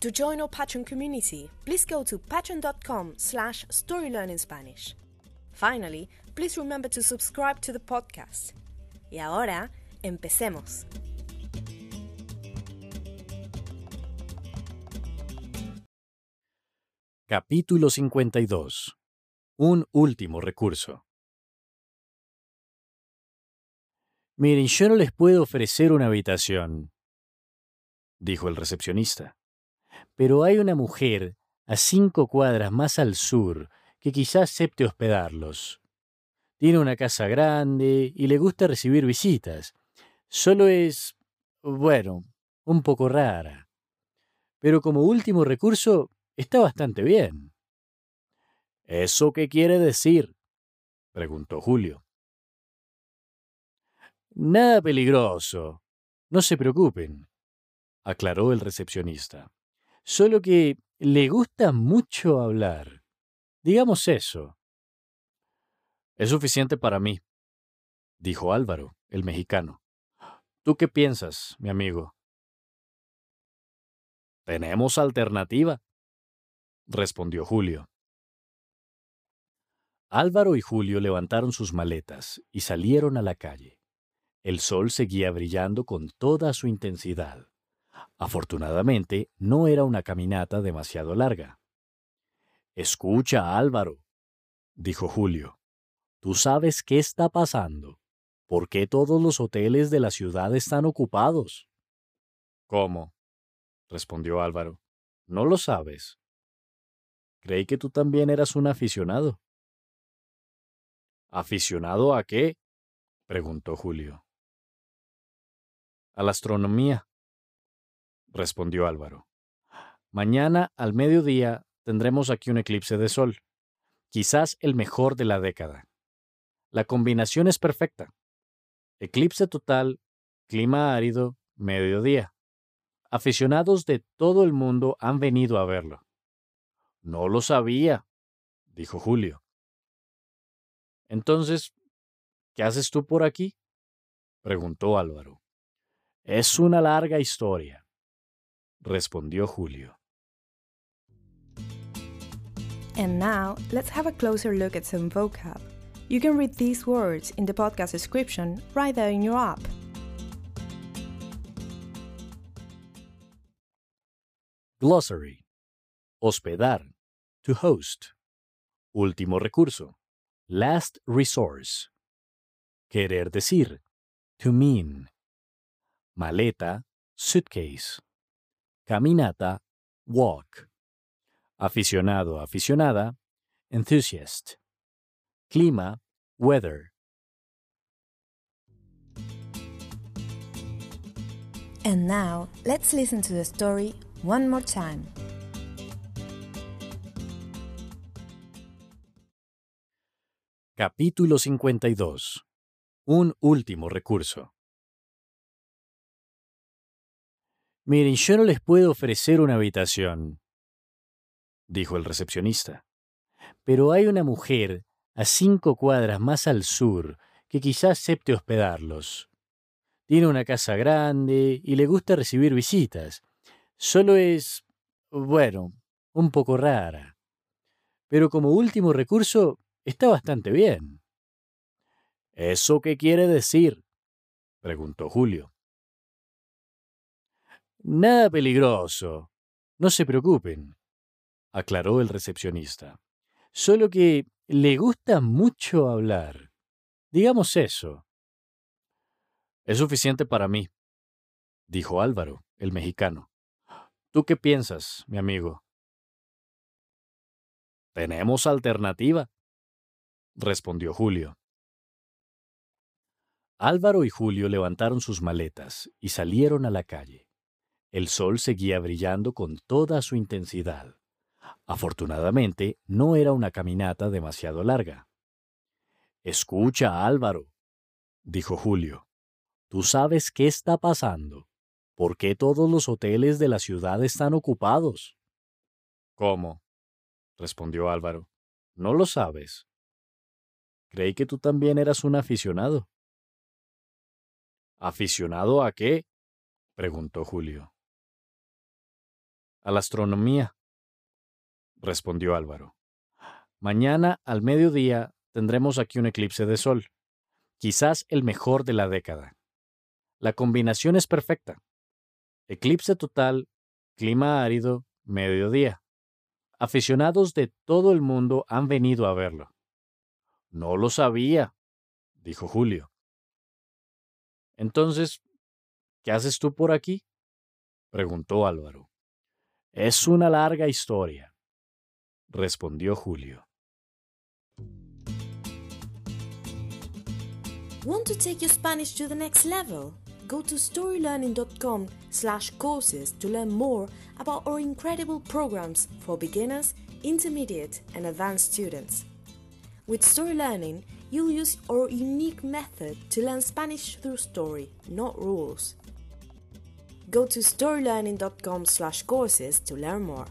To join our Patreon community, please go to patreon.com slash storylearningspanish. Finally, please remember to subscribe to the podcast. Y ahora, empecemos. Capítulo 52. Un último recurso. Miren, yo no les puedo ofrecer una habitación, dijo el recepcionista. Pero hay una mujer a cinco cuadras más al sur que quizás acepte hospedarlos. Tiene una casa grande y le gusta recibir visitas. Solo es, bueno, un poco rara. Pero como último recurso, está bastante bien. ¿Eso qué quiere decir? preguntó Julio. Nada peligroso. No se preocupen, aclaró el recepcionista. Solo que le gusta mucho hablar. Digamos eso. Es suficiente para mí, dijo Álvaro, el mexicano. ¿Tú qué piensas, mi amigo? Tenemos alternativa, respondió Julio. Álvaro y Julio levantaron sus maletas y salieron a la calle. El sol seguía brillando con toda su intensidad. Afortunadamente, no era una caminata demasiado larga. Escucha, Álvaro, dijo Julio. ¿Tú sabes qué está pasando? ¿Por qué todos los hoteles de la ciudad están ocupados? ¿Cómo? respondió Álvaro. ¿No lo sabes? Creí que tú también eras un aficionado. ¿Aficionado a qué? preguntó Julio. A la astronomía, respondió Álvaro. Mañana al mediodía tendremos aquí un eclipse de sol, quizás el mejor de la década. La combinación es perfecta. Eclipse total, clima árido, mediodía. Aficionados de todo el mundo han venido a verlo. No lo sabía, dijo Julio. Entonces, ¿qué haces tú por aquí? preguntó Álvaro. Es una larga historia, respondió Julio. And now, let's have a closer look at some vocab. You can read these words in the podcast description right there in your app. Glossary. Hospedar. To host. Último recurso. Last resource. Querer decir. To mean. Maleta. Suitcase. Caminata. Walk. Aficionado, aficionada. Enthusiast. Clima. Weather. And now, let's listen to the story one more time. Capítulo 52. Un último recurso. Miren, yo no les puedo ofrecer una habitación, dijo el recepcionista. Pero hay una mujer a cinco cuadras más al sur que quizás acepte hospedarlos. Tiene una casa grande y le gusta recibir visitas. Solo es, bueno, un poco rara. Pero como último recurso, está bastante bien. ¿Eso qué quiere decir? preguntó Julio. Nada peligroso. No se preocupen, aclaró el recepcionista. Solo que Le gusta mucho hablar. Digamos eso. Es suficiente para mí, dijo Álvaro, el mexicano. ¿Tú qué piensas, mi amigo? Tenemos alternativa, respondió Julio. Álvaro y Julio levantaron sus maletas y salieron a la calle. El sol seguía brillando con toda su intensidad. Afortunadamente, no era una caminata demasiado larga. Escucha, Álvaro, dijo Julio. ¿Tú sabes qué está pasando? ¿Por qué todos los hoteles de la ciudad están ocupados? ¿Cómo? respondió Álvaro. ¿No lo sabes? Creí que tú también eras un aficionado. ¿Aficionado a qué? preguntó Julio. A la astronomía, respondió Álvaro. Mañana al mediodía tendremos aquí un eclipse de sol, quizás el mejor de la década. La combinación es perfecta. Eclipse total, clima árido, mediodía. Aficionados de todo el mundo han venido a verlo. No lo sabía, dijo Julio. Entonces, ¿qué haces tú por aquí? preguntó Álvaro. Es una larga historia, respondió Julio. Want to take your Spanish to the next level? Go to storylearning.com slash courses to learn more about our incredible programs for beginners, intermediate and advanced students. With Story Learning, you'll use our unique method to learn Spanish through story, not rules. Go to storylearning.com slash courses to learn more.